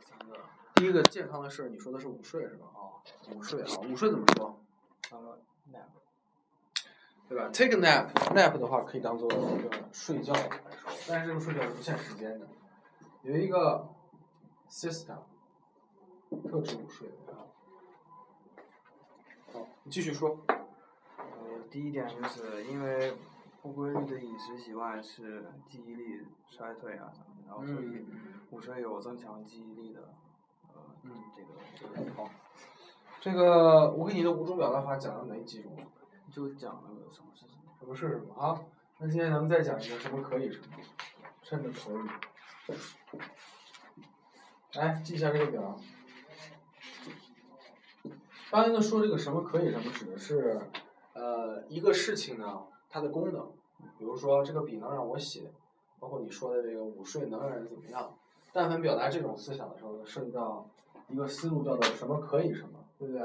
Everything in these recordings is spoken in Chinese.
三个。第一个健康的事儿，你说的是午睡是吧？啊，午睡啊，午睡怎么说？三个 nap。对吧？Take a nap，nap 的话可以当做一个睡觉来说，但是这个睡觉是不限时间的。有一个 system，特指午睡啊。好，你继续说。呃，第一点就是因为不规律的饮食习惯是记忆力衰退啊什么的，然后所以午睡有增强记忆力的，呃，嗯，这个这个好。这个我给你的五种表达法讲了哪几种？就讲那个什么是什么。什么是什么啊？那今天咱们再讲一个什么可以什么，甚至可以。来记一下这个表。刚才呢说这个什么可以什么指的是，呃，一个事情呢它的功能，比如说这个笔能让我写，包括你说的这个午睡能让人怎么样。但凡表达这种思想的时候，涉及到一个思路叫做什么可以什么，对不对？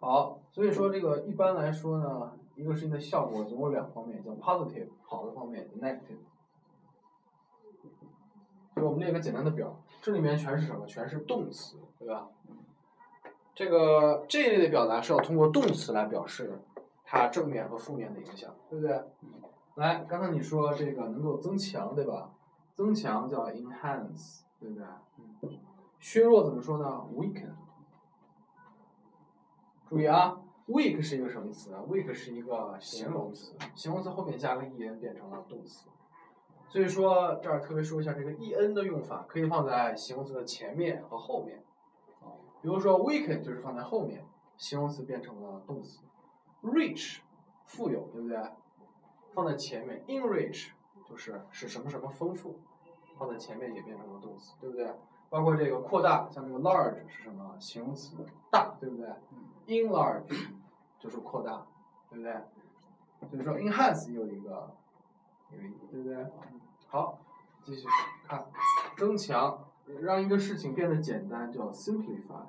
好，所以说这个一般来说呢，一个事情的效果总有两方面，叫 positive 好的方面，negative。就我们列个简单的表，这里面全是什么？全是动词，对吧？这个这一类的表达是要通过动词来表示它正面和负面的影响，对不对？来，刚才你说这个能够增强，对吧？增强叫 enhance，对不对？嗯削弱怎么说呢？weaken。注意啊，weak 是一个什么词啊？weak 是一个形容词，形容词后面加个 en 变成了动词。所以说这儿特别说一下这个 en 的用法，可以放在形容词的前面和后面。比如说 weaken 就是放在后面，形容词变成了动词。rich 富有，对不对？放在前面，enrich 就是使什么什么丰富，放在前面也变成了动词，对不对？包括这个扩大，像这个 large 是什么形容词？大，对不对？enlarge 就是扩大，对不对？所以说 enhance 有一个有一个，对不对？好，继续看，增强，让一个事情变得简单叫 simplify。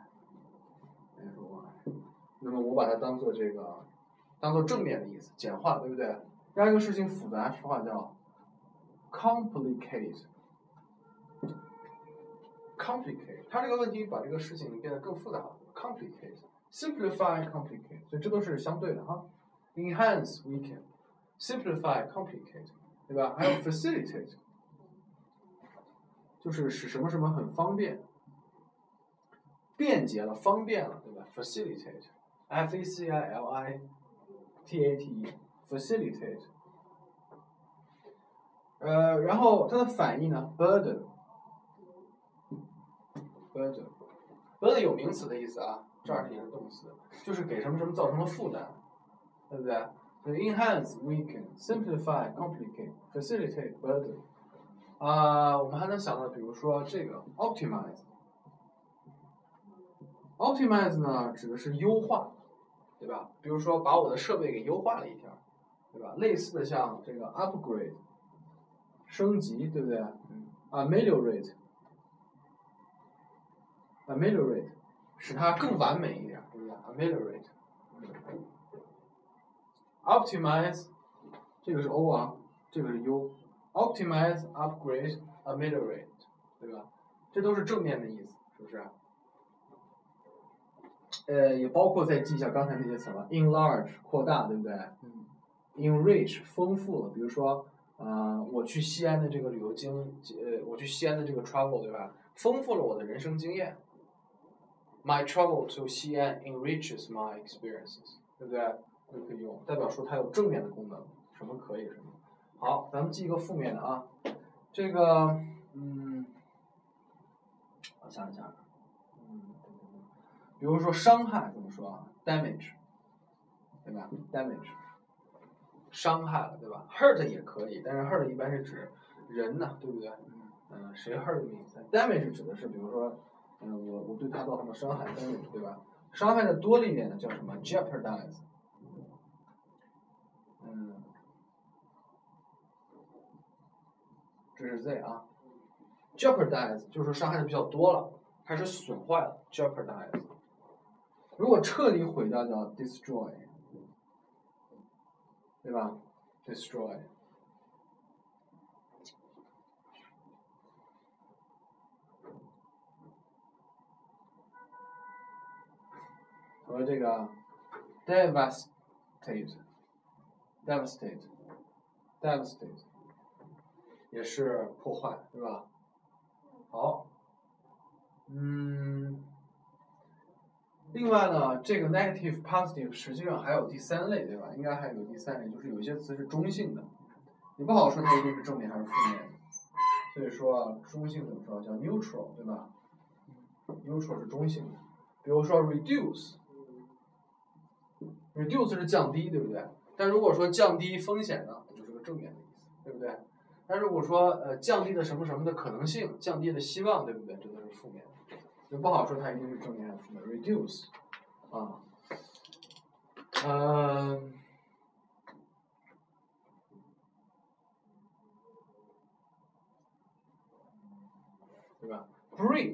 那么我把它当做这个，当做正面的意思，简化，对不对？让一个事情复杂说话叫 complicate。complicate，它这个问题把这个事情变得更复杂了。complicate，simplify complicate，所以这都是相对的哈。enhance weaken，simplify complicate，对吧？还有 facilitate，就是使什么什么很方便，便捷了，方便了，对吧？facilitate，f a c i l i t a t Facilitate，。呃，然后它的反义呢，burden。burden，burden 有名词的意思啊，这儿也是动词，就是给什么什么造成了负担，对不对？所以 enhance、weaken、simplify、complicate、facilitate、burden。啊，我们还能想到，比如说这个 optimize。optimize 呢，指的是优化，对吧？比如说把我的设备给优化了一下，对吧？类似的像这个 upgrade，升级，对不对嗯？ameliorate。ameliorate，使它更完美一点，对不对？ameliorate。optimize，这个是 O 啊，这个是 U。optimize、upgrade、ameliorate，对吧？这都是正面的意思，是不是？呃，也包括再记一下刚才那些词了，enlarge 扩大，对不对？嗯。Enrich 丰富了，比如说，呃，我去西安的这个旅游经，呃，我去西安的这个 travel，对吧？丰富了我的人生经验。My travel to 西安 enriches my experiences，对不对？就可以用，代表说它有正面的功能，什么可以什么。好，咱们记一个负面的啊，这个，嗯，我想一想，嗯，比如说伤害怎么说啊？damage，对吧？damage，伤害了，对吧？hurt 也可以，但是 hurt 一般是指人呐，对不对？嗯，谁 hurt me？damage 指的是，比如说，嗯，我我对他造成了伤害，damage，对吧？伤害的多了一点呢，叫什么？jeopardize。嗯，这是 Z 啊，jeopardize 就是说伤害的比较多了，开始损坏了，jeopardize。如果彻底毁掉叫 destroy，对吧？destroy。和这个 devastate，devastate，devastate，也是破坏，对吧？好，嗯。另外呢，这个 negative positive 实际上还有第三类，对吧？应该还有第三类，就是有一些词是中性的，你不好说它一定是正面还是负面的。所以说中性怎么说？叫 neutral，对吧？neutral 是中性的。比如说 reduce，reduce 是降低，对不对？但如果说降低风险呢，就是个正面的意思，对不对？但如果说呃降低的什么什么的可能性，降低的希望，对不对？这都是负面的，就不好说它一定是正面还是负面。reduce，啊，嗯。对吧？break，break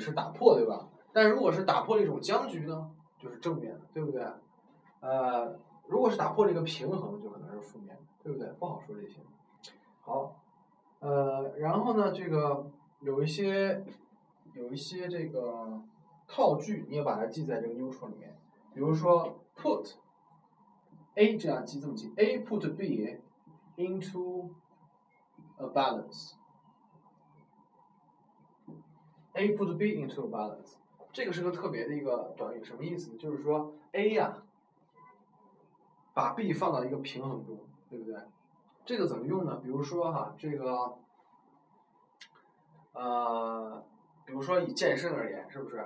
是打破，对吧？但如果是打破了一种僵局呢，就是正面的，对不对？呃，如果是打破了一个平衡，就可能是负面的，对不对？不好说这些。好，呃，然后呢，这个有一些有一些这个套句，你也把它记在这个 neutral 里面。比如说 put A 这样记这么记，A put B into a balance。A put B into a balance，这个是个特别的一个短语，什么意思呢？就是说 A 呀，把 B 放到一个平衡中，对不对？这个怎么用呢？比如说哈，这个，呃，比如说以健身而言，是不是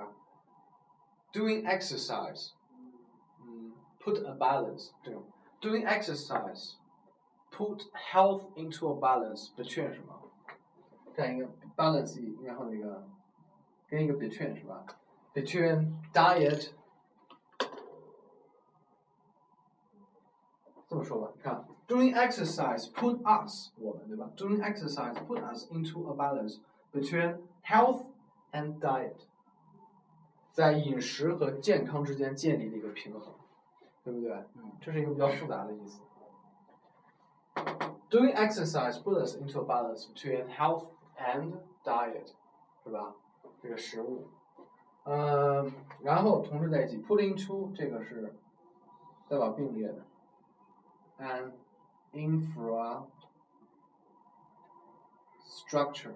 ？Doing exercise，嗯，put a balance，这种 doing exercise，put health into a balance between 什么？这样一个 balance，然后那个。跟一个 between 是吧？between diet，这么说吧，你看，doing exercise put us 我们对吧？doing exercise put us into a balance between health and diet，在饮食和健康之间建立了一个平衡，对不对？嗯，这是一个比较复杂的意思。Doing exercise puts us into a balance between health and diet，是吧？这个食物，嗯，然后同时在一起，putting to 这个是代表并列的，an infrastructure，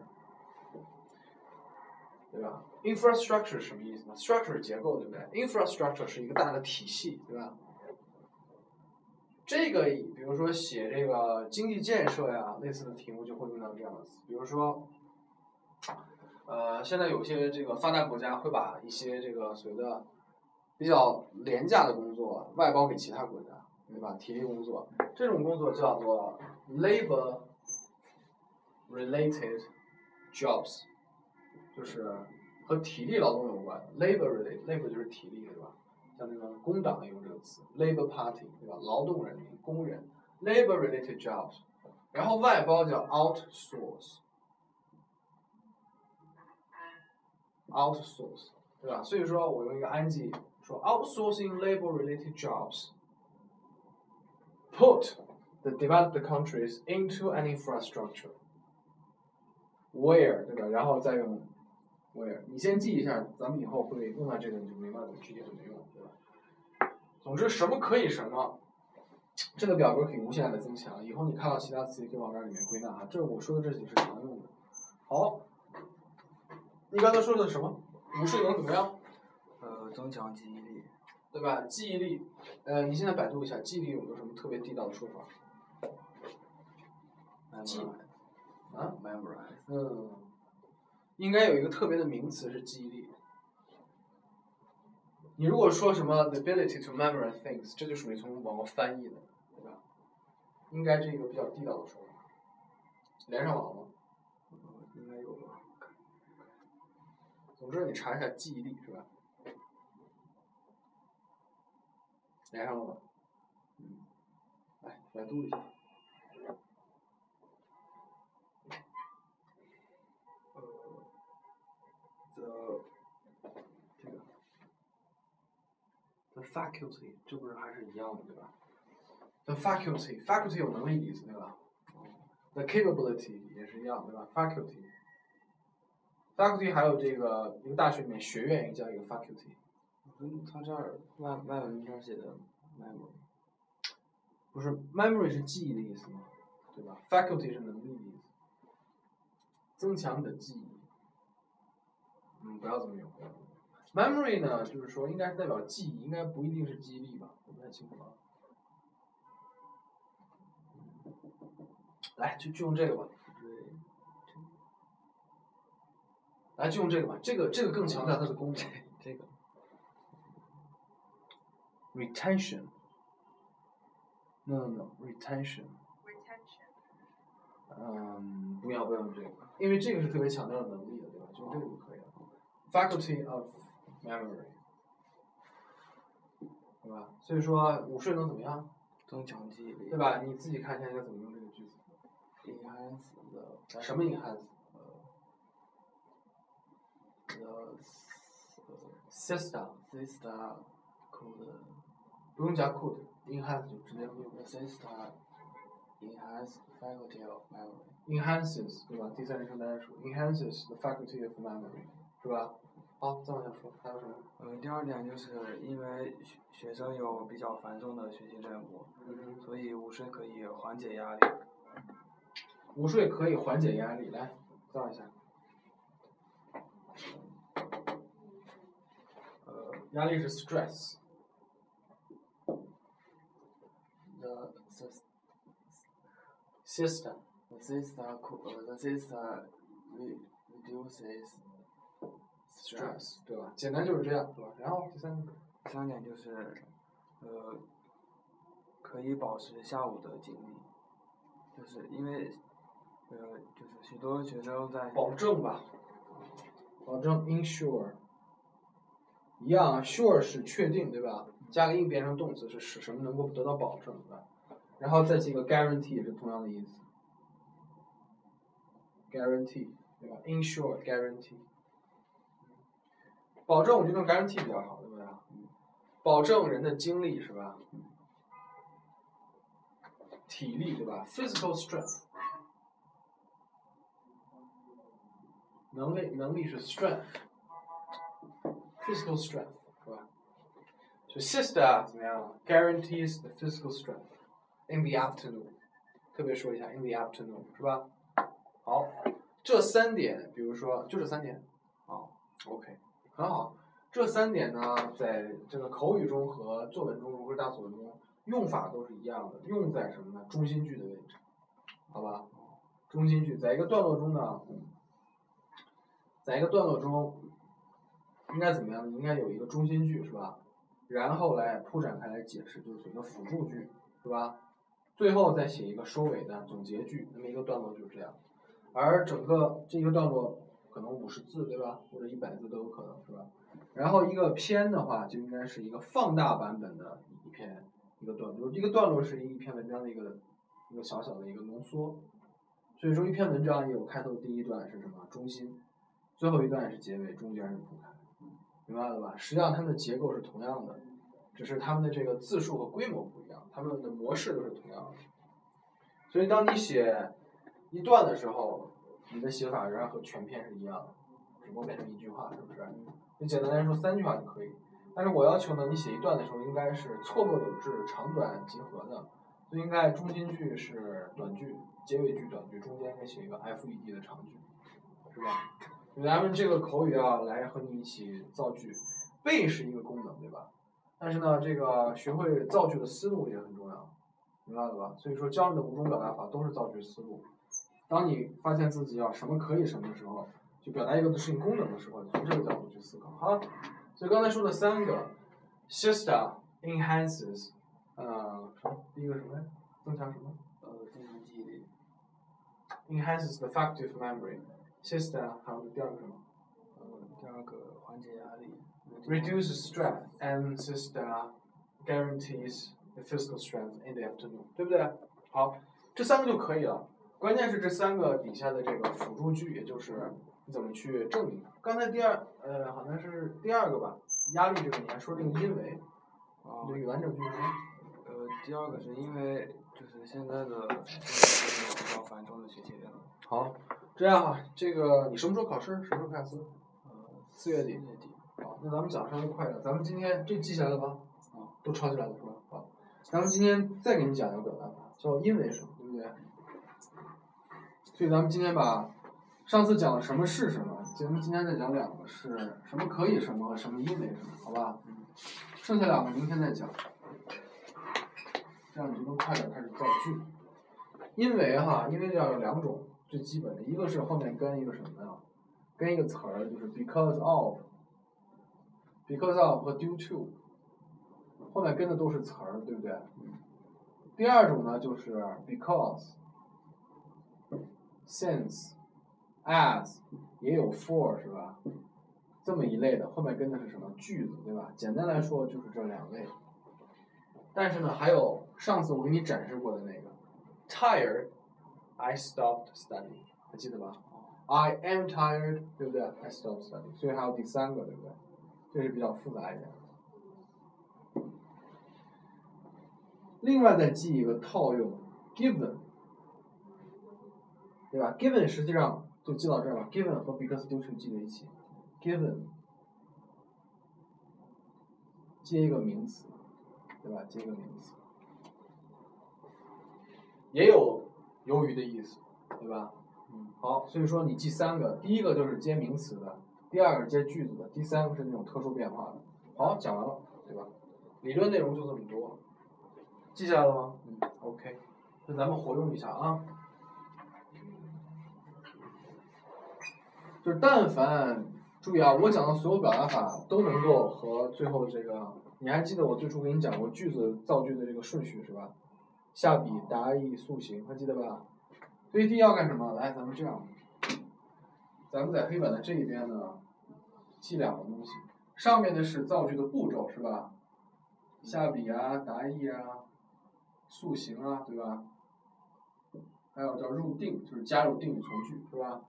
对吧？infrastructure 什么意思呢？structure 结构，对不对？infrastructure 是一个大的体系，对吧？这个比如说写这个经济建设呀，类似的题目就会用到这样的词，比如说。呃，现在有些这个发达国家会把一些这个所谓的比较廉价的工作外包给其他国家，对吧？体力工作，这种工作叫做 labor related jobs，就是和体力劳动有关。labor related，labor 就是体力，对吧？像那个工党用这个词，labor party，对吧？劳动人民、工人，labor related jobs，然后外包叫 outsource。outsource，对吧？所以说我用一个 ing 说 outsourcing labor-related jobs，put the developed countries into an infrastructure where，对吧？然后再用 你先记一下，咱们以后会用到这个，你就明白了具体怎么用，对吧？总之什么可以什么，这个表格可以无限的增强，以后你看到其他词也可以往这里面归纳啊。这我说的这几是常用的。好。你刚才说的什么？午睡能怎么样？呃，增强记忆力，对吧？记忆力，呃，你现在百度一下，记忆力有没有什么特别地道的说法？记啊，memorize。嗯，应该有一个特别的名词是记忆力。你如果说什么 the ability to memorize things，这就属于从网络翻译的，对吧？应该是一个比较地道的说法。连上网了吗？应该有吧。总之，你查一下记忆力是吧？连上了吗？嗯，来百度一下。Faculty 这不是还是一样的对吧？the faculty faculty 有能力的意思对吧？the capability 也是一样对吧？faculty faculty 还有这个一个大学里面学院也叫一个 faculty。嗯，他这儿外外文这儿写的 memory。不是 memory 是记忆的意思吗？对吧？faculty 是能力的意思，增强你的记忆。嗯，不要这么用。Memory 呢，就是说应该是代表记忆，应该不一定是记忆力吧？我不太清楚啊。来，就就用这个吧。来，就用这个吧。这个这个更强调它的功能。这个 retention。No no no retention。retention, 嗯，不要不要用这个，因为这个是特别强调能力的，对吧？就用这个就可以了。Faculty of memory，对吧？所以说午睡能怎么样，增强记忆力。对吧？你自己看一下应该怎么用这个句子。Enhance the 什么 enhance？呃 the system system could 不用加 could，enhance 就直接用 the system enhance faculty of memory。enhances，对吧？第三人称单数 enhances the faculty of memory，是吧？好，再往下说，还有什么？嗯，第二点就是因为学学生有比较繁重的学习任务，嗯所以午睡可以缓解压力。午睡可以缓解压力，来，造一下。呃压力是 stress，，the sis- system the system, could 呃 the system re reduces stress，对吧？简单就是这样，对吧？然后第三个，第三点就是，呃，可以保持下午的精力，就是因为，呃，就是许多学生在保证吧，保证 ensure，一样啊，sure 是确定，对吧？加个 in 变成动词是使什么能够得到保证，对吧？然后再记个 guarantee 也是同样的意思，guarantee 对吧？ensure guarantee，保证我觉得用 guarantee 比较好，对不对？保证人的精力是吧？体力对吧？physical strength。能力能力是 strength，physical strength 是吧？就 sister 怎么样？guarantees the physical strength in the afternoon，特别说一下 in the afternoon 是吧？好，这三点，比如说就这三点，好，OK，很好。这三点呢，在这个口语中和作文中或者大作文中用法都是一样的，用在什么呢？中心句的位置，好吧？中心句在一个段落中呢，在一个段落中，应该怎么样？应该有一个中心句是吧？然后来铺展开来解释，就是一个辅助句是吧？最后再写一个收尾的总结句，那么一个段落就是这样。而整个这个段落可能五十字对吧？或者一百字都有可能是吧？然后一个篇的话，就应该是一个放大版本的一篇一个段落，一个段落是一篇文章的一个一个小小的一个浓缩。所以说，一篇文章有开头第一段是什么中心，最后一段是结尾，中间是铺开，明白了吧？实际上它们的结构是同样的，只是它们的这个字数和规模不一样，它们的模式都是同样的。所以当你写一段的时候，你的写法仍然和全篇是一样的，只不过变成一句话，是不是？就简单来说，三句话就可以。但是我要求呢，你写一段的时候应该是错落有致、长短结合的，就应该中心句是短句，结尾句短句，中间应该写一个 FED 的长句，是吧？咱们这个口语啊，来和你一起造句，背是一个功能，对吧？但是呢，这个学会造句的思路也很重要，明白了吧？所以说，教你的五种表达法都是造句思路。当你发现自己要什么可以什么的时候，就表达一个事情功能的时候，从这个角度去思考。好，所以刚才说的三个，sister enhances，呃，什么？第一个什么呀？增强什么呃，增强记忆力。？enhances the faculty of memory。sister 还有第二个什么呃，第二个缓解压力。？reduces strength and sister guarantees the physical strength in the afternoon，对不对？好，这三个就可以了。关键是这三个底下的这个辅助句，也就是你怎么去证明它。刚才第二，呃，好像是第二个吧，压力这个你还说这个因为，啊你，的完整句子？呃，第二个是因为就是现在的比较繁重的学习。好，这样哈，这个你什么时候考试？什么时候开始？呃，四月底。月底。好，那咱们讲稍微快点，咱们今天这记下来了吧？啊，都抄起来了是吧？好，咱们今天再给你讲一个表达法，叫因为什么？所以咱们今天把上次讲的什么是什么，咱们今天再讲两个是什么可以什么和什么因为什么，好吧？剩下两个明天再讲，这样你就能快点开始造句。因为哈，因为这样有两种最基本的，一个是后面跟一个什么呀？跟一个词儿，就是 because of。because of 和 due to，后面跟的都是词儿，对不对？第二种呢，就是 because、since、as，也有 for 是吧？这么一类的，后面跟的是什么句子，对吧？简单来说就是这两类。但是呢，还有上次我给你展示过的那个 tired, I stopped studying，还记得吧？I am tired，对不对？I stopped studying，所以还有第三个，对不对？这是比较复杂一点。另外再记一个套用，given，对吧？given 实际上就记到这儿了，given 和 because due to 记在一起，given 接一个名词，对吧？接一个名词，也有由于的意思，对吧？嗯。好，所以说你记三个，第一个就是接名词的。第二个接句子的，第三个是那种特殊变化的。好，讲完了，对吧？理论内容就这么多，记下来了吗？嗯，OK。那咱们活用一下啊。就是但凡注意啊，我讲的所有表达法都能够和最后的这个，你还记得我最初给你讲过句子造句的这个顺序是吧？下笔、答意、塑形，还记得吧？所以第一要干什么？来，咱们这样。咱们在黑板的这一边呢，记两个东西。上面的是造句的步骤，是吧？下笔啊，答意啊，塑形啊，对吧？还有叫入定，就是加入定语从句，是吧？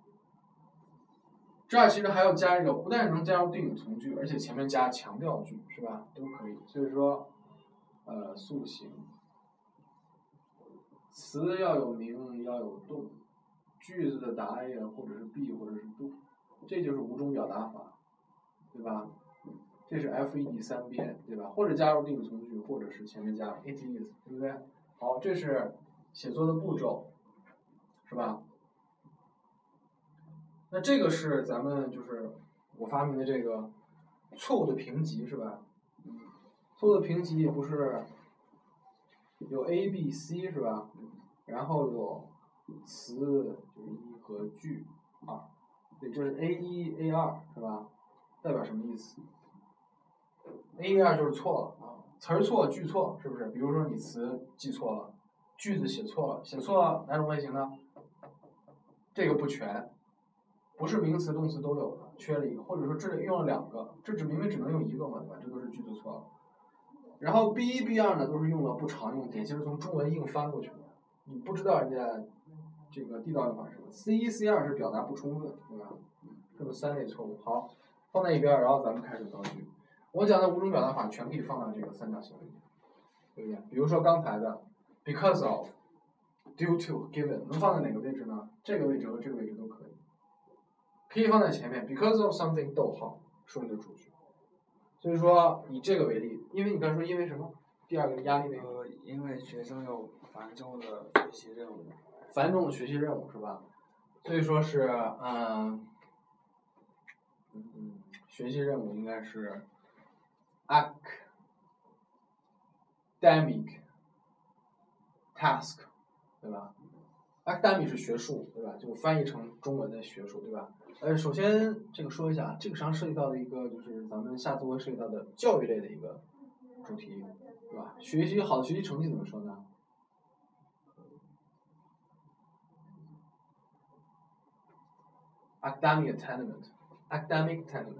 这儿其实还要加一个，不但能加入定语从句，而且前面加强调句，是吧？都可以。所以说，呃，塑形，词要有名，要有动。句子的答呀，或者是 B 或者是 D，这就是五种表达法，对吧？这是 F E D 三遍，对吧？或者加入定语从句，或者是前面加 it is，对不对？好，这是写作的步骤，是吧？那这个是咱们就是我发明的这个错误的评级，是吧？错误的评级也不是有 A、B、C 是吧？然后有。词就是一和句二，对，这是 A 一 A 二是吧？代表什么意思？A 一二就是错了啊，词儿错句错是不是？比如说你词记错了，句子写错了，写错了哪种类型呢？这个不全，不是名词动词都有的，缺了一个，或者说这里用了两个，这只明明只能用一个嘛，对吧？这都是句子错了。然后 B 一 B 二呢，都是用了不常用，典型是从中文硬翻过去的，你不知道人家。这个地道用法是什么 c 一 C 二是表达不充分，对吧？这么三类错误，好，放在一边，然后咱们开始造句。我讲的五种表达法全可以放到这个三角形里面，对不对？比如说刚才的 because of、due to、given，能放在哪个位置呢？这个位置和这个位置都可以，放在前面。because of something，逗号，说明的主句。所以说以这个为例，因为你刚才说因为什么？第二个压力那个，因为学生有繁重的学习任务。繁重的学习任务是吧？所以说是嗯嗯，学习任务应该是 academic task，对吧？academic 是学术，对吧？就翻译成中文的学术，对吧？呃，首先这个说一下，这个实际上涉及到的一个就是咱们下次会涉及到的教育类的一个主题，对吧？学习好的学习成绩怎么说呢？academic attainment，academic attainment，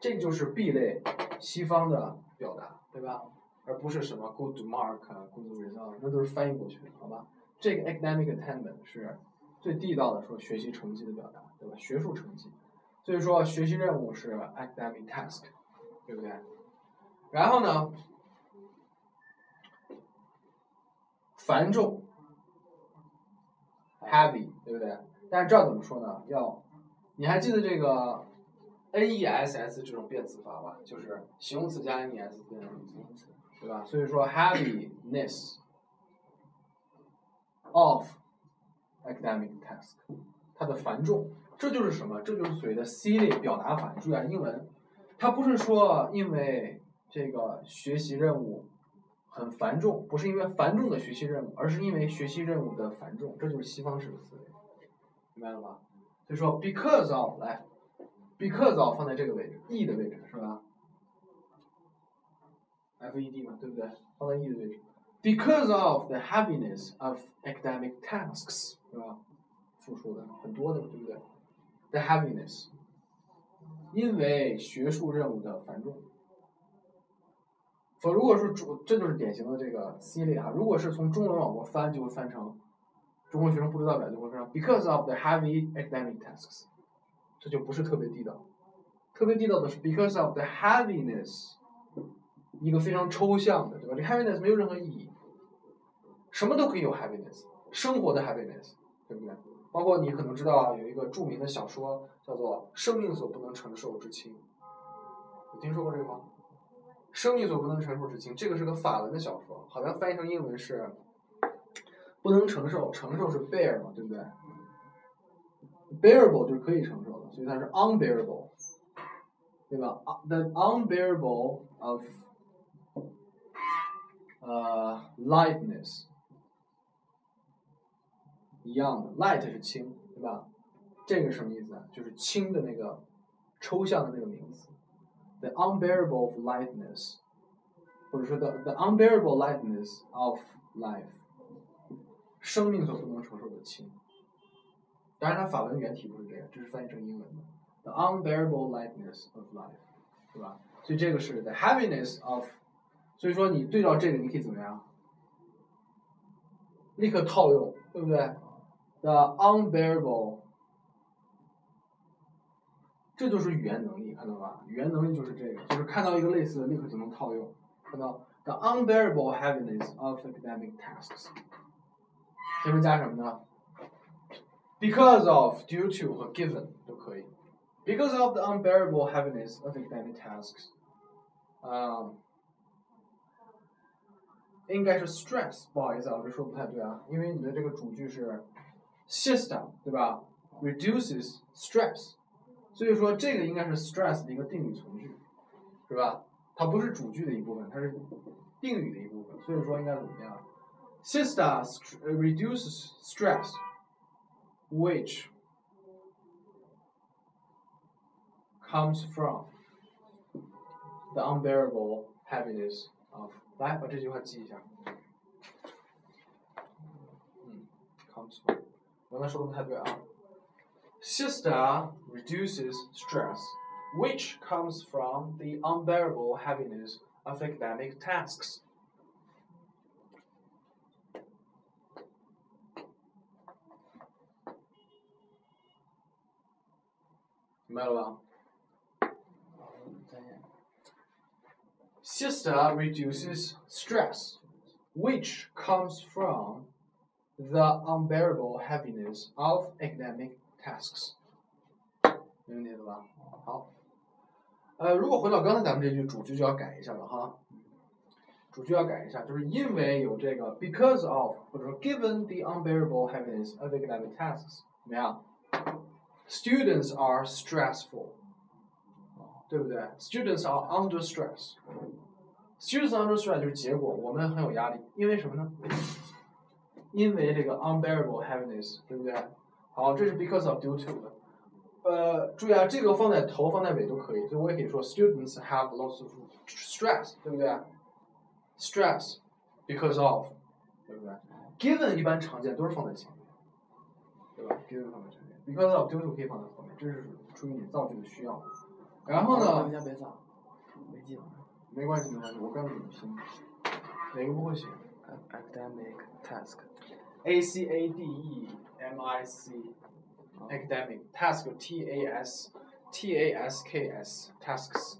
这就是 B 类西方的表达，对吧？而不是什么 good mark、good result，那都是翻译过去的，好吧？这个 academic attainment 是最地道的说学习成绩的表达，对吧？学术成绩，所以说学习任务是 academic task，对不对？然后呢，繁重，heavy，对不对？但是这怎么说呢？要，你还记得这个 N E S S 这种变词法吧？就是形容词加 N E S 变成名词，对吧？所以说 heaviness of academic task，它的繁重，这就是什么？这就是所谓的 C 类表达法。注意啊，英文，它不是说因为这个学习任务很繁重，不是因为繁重的学习任务，而是因为学习任务的繁重，这就是西方式的思维。明白了吧？所以说，because of 来，because of 放在这个位置，e 的位置是吧？F E D 嘛，对不对？放在 e 的位置。Because of the heaviness of academic tasks，是吧？复数的很多的，对不对？The heaviness，因为学术任务的繁重。否，如果是主，这就是典型的这个 C 类哈。如果是从中文往过翻，就会翻成。中国学生不知道表就会说 because of the heavy academic tasks，这就不是特别地道。特别地道的是 because of the heaviness，一个非常抽象的，对吧？这 heaviness 没有任何意义，什么都可以有 happiness，生活的 happiness，对不对？包括你可能知道有一个著名的小说叫做《生命所不能承受之轻》，有听说过这个吗？生命所不能承受之轻，这个是个法文的小说，好像翻译成英文是。不能承受，承受是 bear 嘛，对不对？bearable 就是可以承受的，所以它是 unbearable，对吧？the unbearable of 呃 lightness 一样的，light 是轻，对吧？这个什么意思啊？就是轻的那个抽象的那个名词，the unbearable of lightness，或者说 the the unbearable lightness of life。生命所不能承受的轻，当然它法文原题不是这样，这是翻译成英文的。The unbearable lightness of life，对吧？所以这个是 the heaviness of，所以说你对照这个，你可以怎么样？立刻套用，对不对 ？The unbearable，这就是语言能力，看到吧？语言能力就是这个，就是看到一个类似的，立刻就能套用。看到 the unbearable heaviness of academic tasks。前面加什么呢？Because of, due to 和 given 都可以。Because of the unbearable heaviness of academic tasks，啊，应该是 stress。不好意思啊，我这说不太对啊，因为你的这个主句是 system，对吧？reduces stress，所以说这个应该是 stress 的一个定语从句，是吧？它不是主句的一部分，它是定语的一部分，所以说应该怎么样？Siesta reduces stress, which comes from the unbearable heaviness of 来把这句话记一下。嗯，comes from， 我刚才说的不太对啊。Siesta reduces stress, which comes from the unbearable heaviness of academic tasks. 明白了吧？Siesta reduces stress, which comes from the unbearable heaviness of academic tasks。没问题了吧？好。呃，如果回到刚才咱们这句主句就要改一下了哈。主句要改一下，就是因为有这个 because of 或者说 given the unbearable heaviness of academic tasks，怎么样？Students are stressful，对不对？Students are under stress。Students under stress 就是结果，我们很有压力，因为什么呢？ 因为这个 unbearable heaviness，对不对？好，这是 because of due to 的。呃，注意啊，这个放在头放在尾都可以，所以我也可以说 students have lots of stress，对不对？Stress because of，对不对？Given 一般常见都是放在前面，对吧？Given 放在前面。because of due to 可以放在后面，这是出于你造句的需要。然后呢？没记没关系没关系，我告诉你拼。哪个不会写？Academic task。A C A D E M I C。Academic task T A S T A S K S tasks，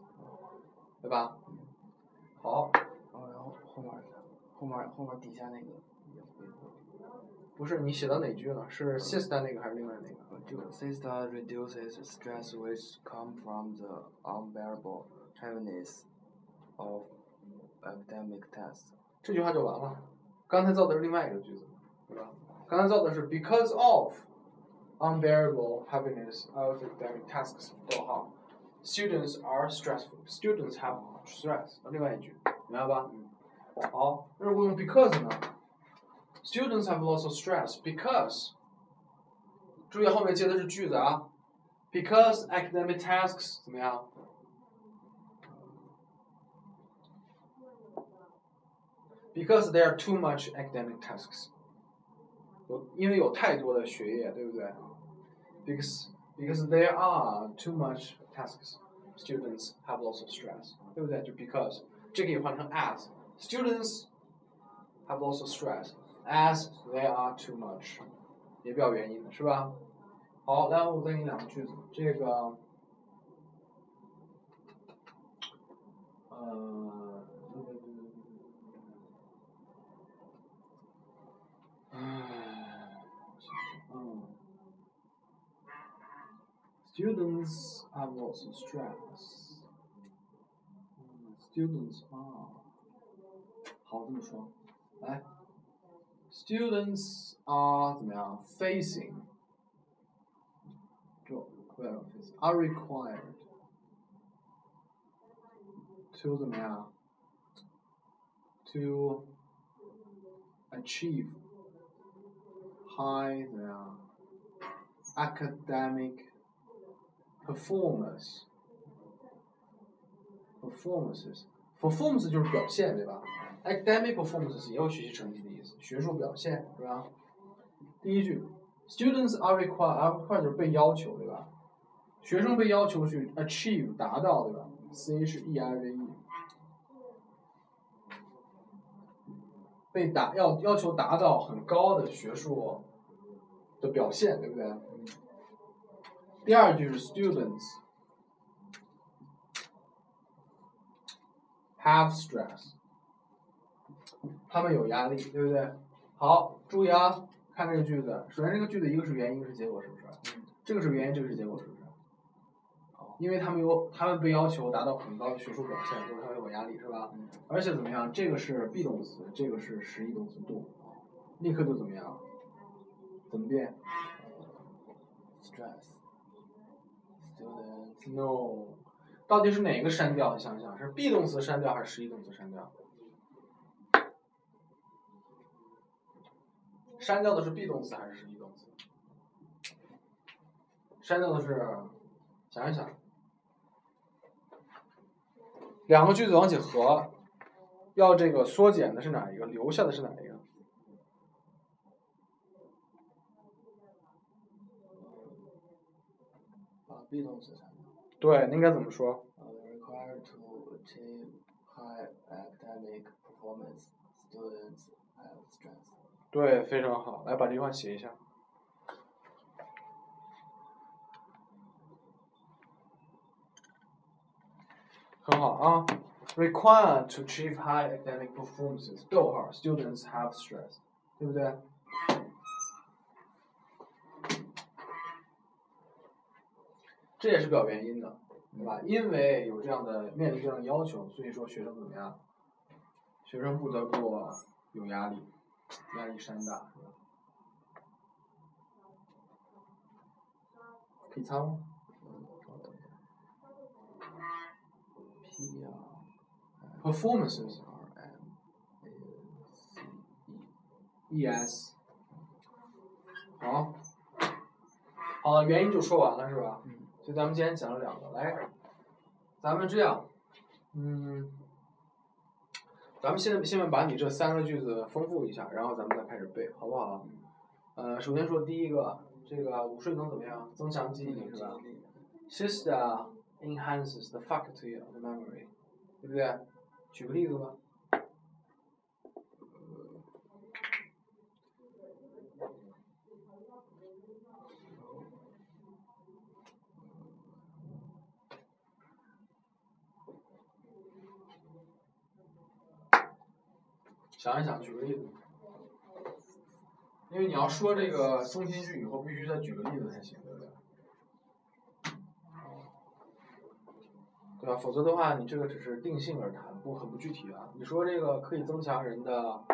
对吧？好。然后后面后面后面底下那个。 不是你写的哪句呢？是 sister 那个还是另外那个？就 sister reduces stress which come from the unbearable heaviness of academic tests。这句话就完了。刚才造的是另外一个句子， 对吧？刚才造的是 because of unbearable heaviness of academic tasks，逗号，students are stressful. Students have stress。另外一句，明白吧？好，那如果用 because 呢？Students have lots of stress because。注意后面接的是句子啊，because academic tasks 怎么样？Because there are too much academic tasks， 有因为有太多的学业，对不对？Because because there are too much tasks, students have lots of stress，对不对？就 because 这可以换成 as students have lots of stress as there are too much。也表原因的是吧？好，来，我再给你两个句子，这个，呃，唉， ，students have lots of stress. Students are，好，这么说，来。Students are 怎么样？Facing 就 are required to 怎么样？To achieve high 怎么样？Academic performance performances performance 就是表现，对吧？academic performance 也有学习成绩的意思，学术表现是吧？第一句，students are required，are required 就是被要求，对吧？学生被要求去 achieve 达到，对吧？C 是 E I V E，被达要要求达到很高的学术的表现，对不对？第二句是 students have stress。他们有压力，对不对？好，注意啊，看这个句子。首先，这个句子一个是原因，一个是结果，是不是？这个是原因，这个是结果，是不是？因为他们有，他们被要求达到很高的学术表现，就是他们有压力，是吧？而且怎么样？这个是 be 动词，这个是实义动词 do，立刻就怎么样？怎么变？stress。No，到底是哪个删掉？你想想，是 be 动词删掉还是实义动词删掉？删掉的是 be 动词还是实义动词？删掉的是，想一想，两个句子往起合，要这个缩减的是哪一个？留下的是哪一个？把 be 动词删掉。对，应该怎么说？required to achieve high academic performance, students have stress. 对，非常好，来把这句话写一下。很好啊，require to achieve high academic performances，逗号，students have stress，对不对？这也是表原因的，对吧？因为有这样的面临这样的要求，所以说学生怎么样？学生不得不有压力。压力山大，是吧？可以擦吗？P 啊，performances R M E S，好，好了，原因就说完了，是吧？嗯。所以咱们今天讲了两个，来，咱们这样，嗯。咱们现在现在把你这三个句子丰富一下，然后咱们再开始背，好不好？呃，首先说第一个，这个午睡能怎么样？增强记忆力是吧？Siesta enhances the faculty of memory，对不对？举个例子吧。想一想，举个例子。因为你要说这个中心句以后，必须再举个例子才行，对不对？对吧？否则的话，你这个只是定性而谈，不很不具体啊。你说这个可以增强人的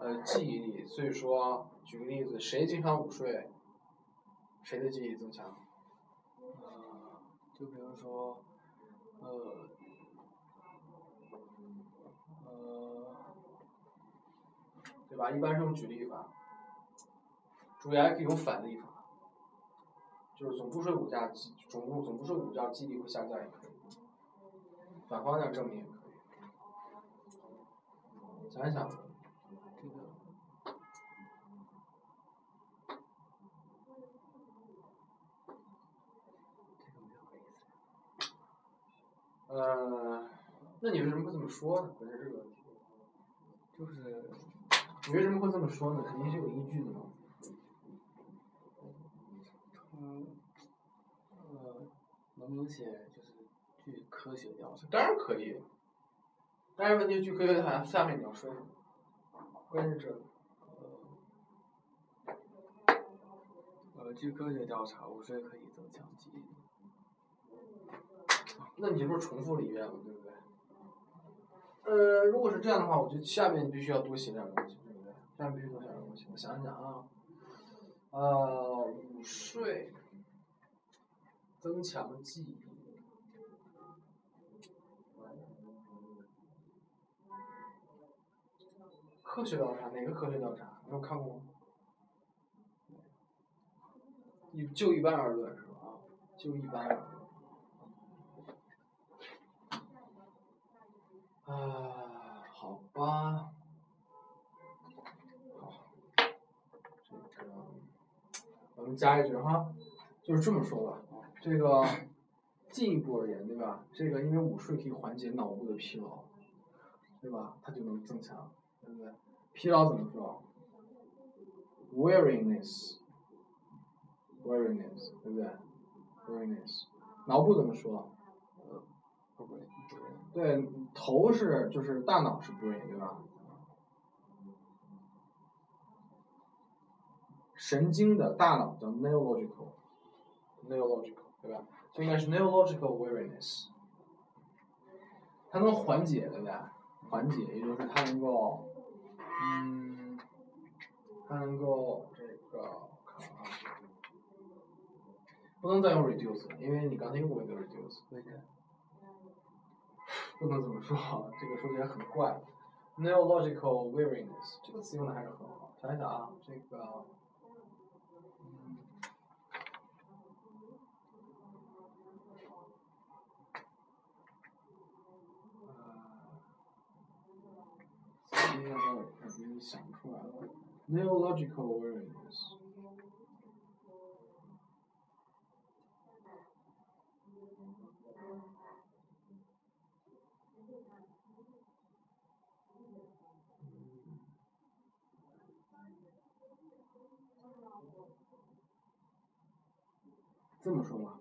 呃记忆力，所以说举个例子，谁经常午睡，谁的记忆力增强？呃，就比如说，呃，对吧？一般是用举例法，注意还可以用反例法，就是总不睡午觉，记总不总不睡午觉，记忆力会下降也可以。反方向证明也可以。想一想。呃，那你为什么不这么说呢？关键这个问题，就是你为什么会这么说呢？肯定是有依据的嘛。嗯，呃，能不能写就是据科学调查？当然可以，但是问题据科学调查下面你要说什么？关键是这个。呃，据科学调查，午睡可以增强记忆力。那你不是重复了一遍了，对不对？呃，如果是这样的话，我觉得下面你必须要多写点东西，对不对？下面必须多写点东西。我想想啊，呃，午睡增强记忆。科学调查哪个科学调查？你有看过吗？一就一般而论是吧？啊，就一般而论。啊，好吧，好，这个我们加一句哈，就是这么说吧，这个进一步而言，对吧？这个因为午睡可以缓解脑部的疲劳，对吧？它就能增强，对不对？疲劳怎么说？weariness，weariness，对不对？weariness，脑部怎么说？对，头是就是大脑是 brain 对吧？神经的大脑叫 neurological，neurological 对吧？就应该是 neurological weariness，它能缓解对不对？缓解，也就是它能够，嗯，它能够这个，看啊，不能再用 reduce 了，因为你刚才用过一个 reduce。为啥？不能这么说，这个说起来很怪。neurological weariness 这个词用的还是很好。想一想啊，这个，嗯，呃，现在我感觉想不出来了。neurological weariness。这么说吧，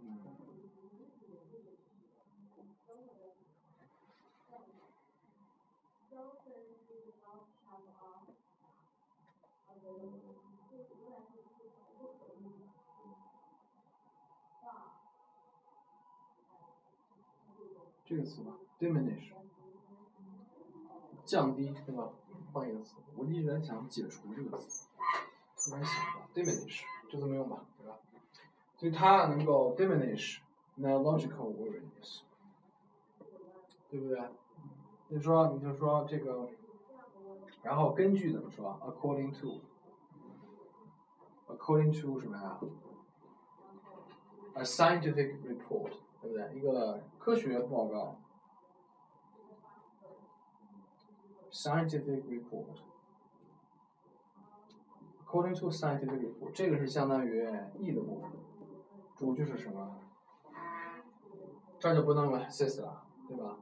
嗯，这个词吧，diminish，降低，对吧？换一个词，我一直在想解除这个词。突然想到，diminish 就这么用吧，对吧？所以它能够 diminish neurological weariness，对不对？你说，你就说这个，然后根据怎么说？according to to，according to 什么呀？a scientific report，对不对？一个科学报告，scientific report。According to scientific report，这个是相当于 E 的部分，主句是什么？这就不能用 assist 了，对吧？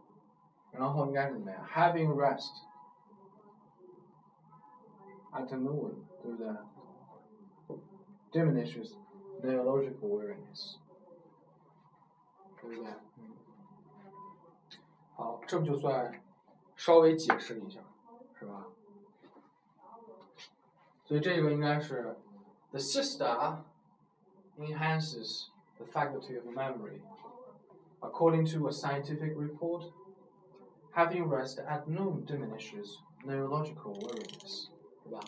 然后应该是怎么样？Having rest at noon，对不对 ？Diminishes neurological weariness，对不对？好，这不就算 稍微解释一下，是吧？所以这个应该是 the siesta enhances the faculty of memory. According to a scientific report, having rest at noon diminishes neurological weariness. 对吧？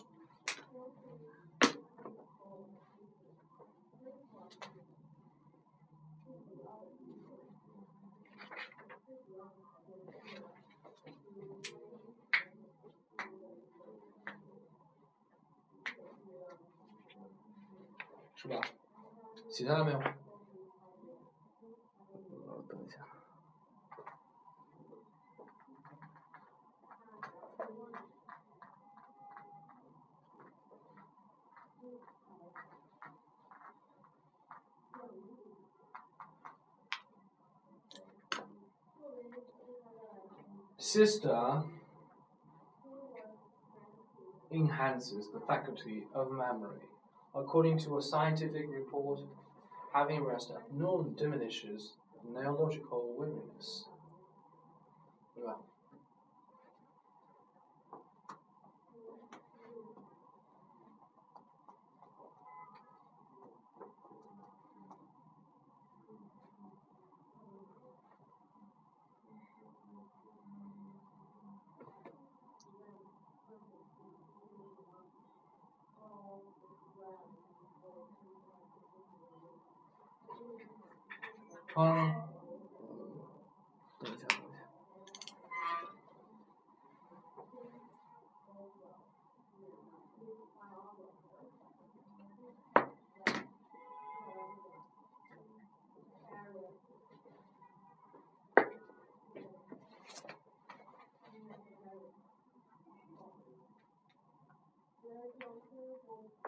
是吧？写下来没有？呃，等一下。 Sister enhances the faculty of memory. According to a scientific report, having rest at noon diminishes neurological weariness. 对吧？嗯，等一下，等一下。老师，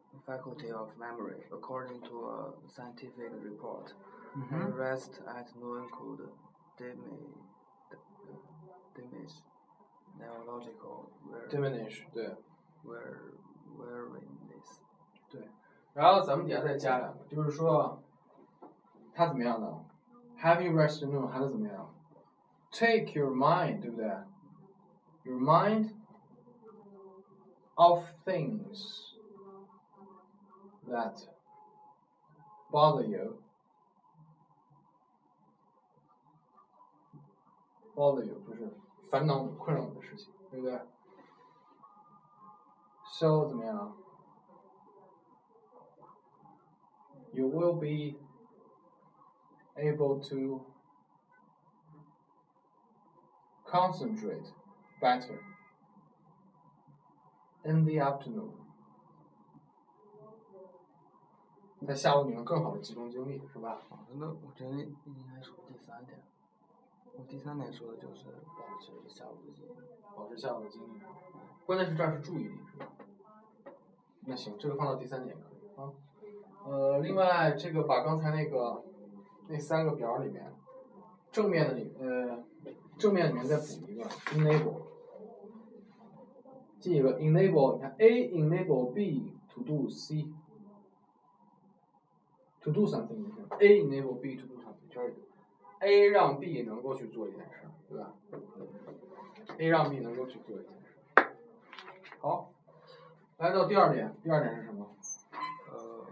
faculty of memory, according to a scientific report. And rest at noon could diminish, diminish neurological wear, Diminish，对。 wear, weariness. 然后咱们底下再加两个，就是说，它怎么样呢？Having rest noon 还能怎么样？Take your mind，对不对？Your mind of things that bother you. bother you 就是烦恼你、困扰你的事情，对不对？So 怎么样？You will be able to concentrate better in the afternoon. 在下午你能更好的集中精力，是吧？老师，那我觉得应该说第三点。我第三点说的就是保持下午的精力。保持下午的精力。关键是这儿是注意力，是吧？那行，这个放到第三点可以啊。呃，另外这个把刚才那个那三个表里面，正面的里呃正面里面再补一个 enable，进一个 enable，你看 A enable B to do C。To do something，A enable B to do something，就是 A 让 B 能够去做一件事，对吧？A 让 B 能够去做一件事。好，来到第二点，第二点是什么？呃，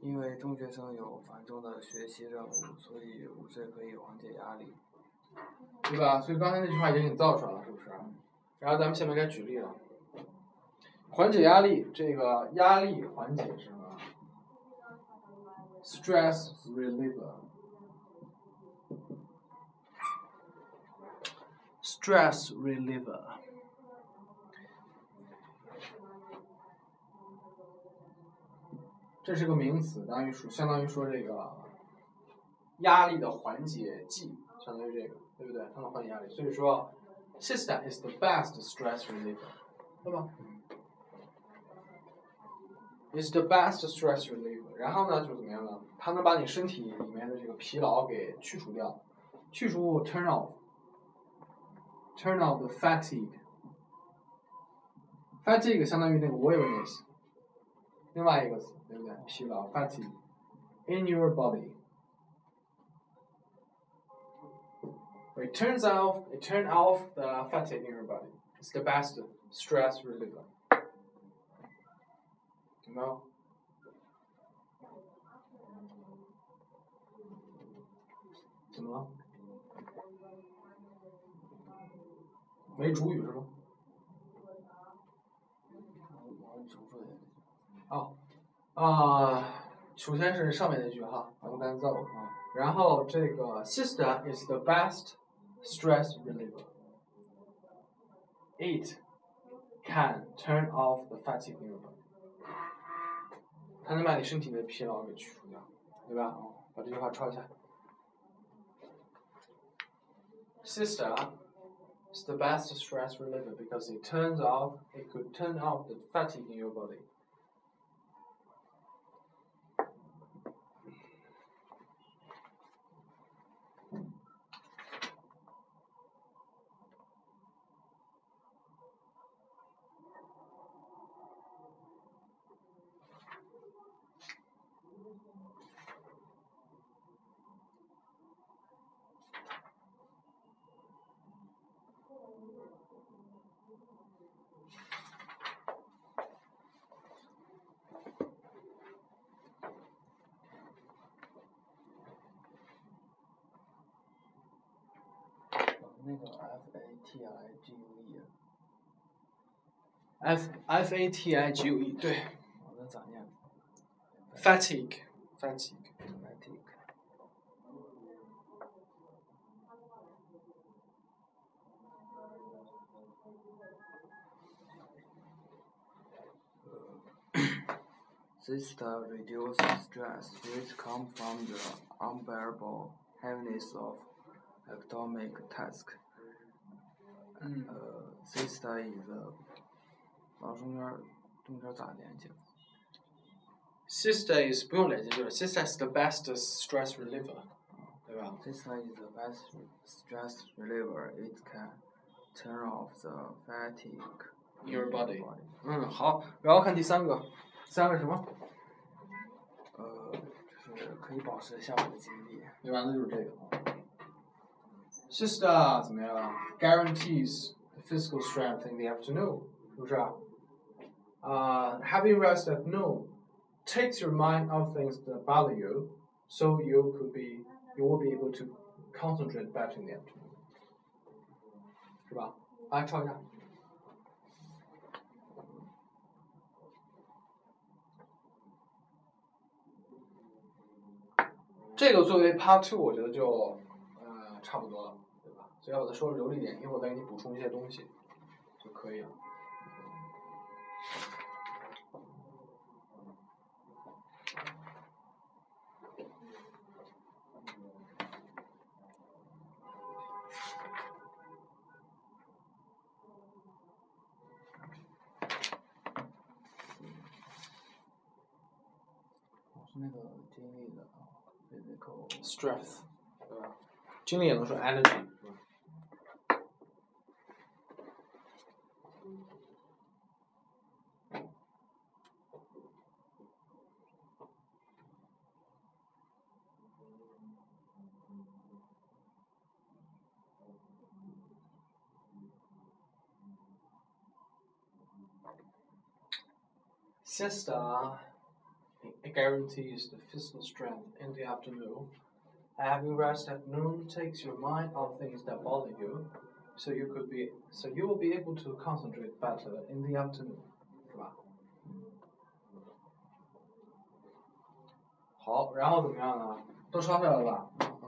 因为中学生有繁重的学习任务，所以午睡可以缓解压力。对吧？所以刚才那句话已经给你造出来了，是不是？然后咱们下面该举例了。缓解压力，这个压力缓解是？stress reliever。stress reliever。这是个名词，当于说相当于说这个压力的缓解剂，相当于这个，对不对？它能缓解压力，所以说，cysteine is the best stress reliever，对吧 ？is the best stress reliever。然后呢，就怎么样呢？它能把你身体里面的这个疲劳给去除掉，去除 turn off，turn off the fatigue。fatigue 相当于那个 weariness，另外一个词，对不对？疲劳 fatigue in your body。It turns off it turn off the fatigue in your body. It's the best stress reliever. 有没有？怎么了？没主语是吗？哦，啊，首先是上面那句哈，咱们刚才造啊。然后这个 sister is the best stress reliever. It can turn off the fatigue in your body. 它能把你身体的疲劳给去除掉，对吧？把这句话抄一下。Sister is the best stress reliever because it turns off, it could turn off the fatigue in your body. F F A T I G U E 对我那咋念，fatigue fatigue ？Fatigue。 Sister reduces stress which comes from the unbearable heaviness of academic task. 嗯呃，sister is a， 然后中间儿中间儿咋连接？ ，sister is 不用连接，就是 sister is the best stress reliever，对吧？ Sister is the best stress reliever. It can turn off the fatigue In your body. body. 嗯，好，然后看第三个，第三个是什么？呃，就是可以保持下午的精力。对吧？那就是这个。Sister 怎么样？Guarantees the physical strength in the afternoon，是不是 啊？h a v i n g rest at noon takes your mind off things that bother you, so you could be you will be able to concentrate better in the afternoon，是吧？来抄一下。这个作为 Part Two，我觉得就呃差不多了，对吧？所以我再说的流利点，一会儿再给你补充一些东西就可以了。那个精力的啊，physical。 Strength，对吧？精力也能说 energy，是吧？ Siesta it guarantees the physical strength in the afternoon. Having rest at noon takes your mind off things that bother you, so you could be so you will be able to concentrate better in the afternoon，是吧？好，然后怎么样呢？都抄下来了吧？好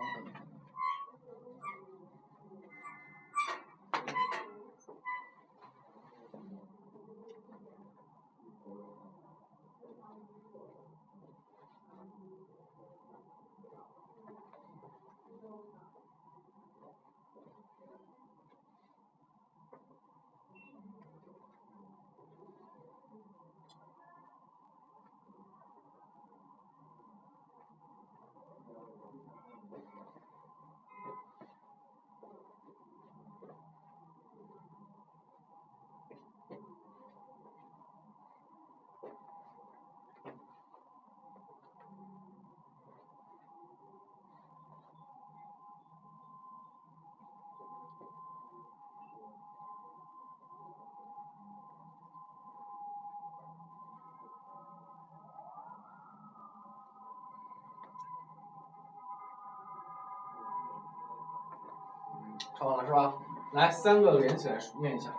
看完了是吧？来，三个连起来念一下。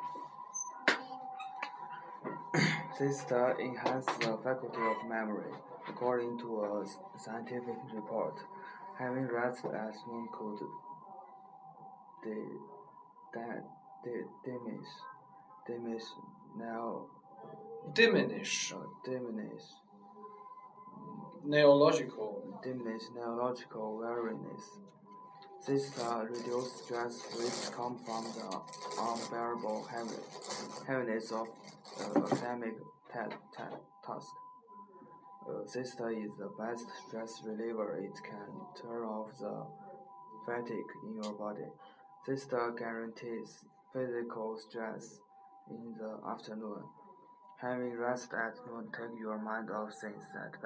Siesta enhances the faculty of memory. According to a s- scientific report, having rest at noon could de- da- de- diminish, diminish, now, diminish uh, diminish, neurological diminish neurological Siesta reduce stress which come from the unbearable heaviness of uh, academic ta- ta- task. Uh, siesta is the best stress reliever. It can turn off the fatigue in your body. Siesta guarantees physical stress in the afternoon. Having rest at noon take your mind off things that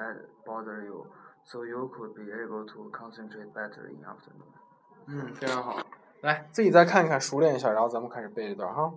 bother you, so you could be able to concentrate better in afternoon. 嗯，非常好。来，自己再看一看，熟练一下，然后咱们开始背这段哈。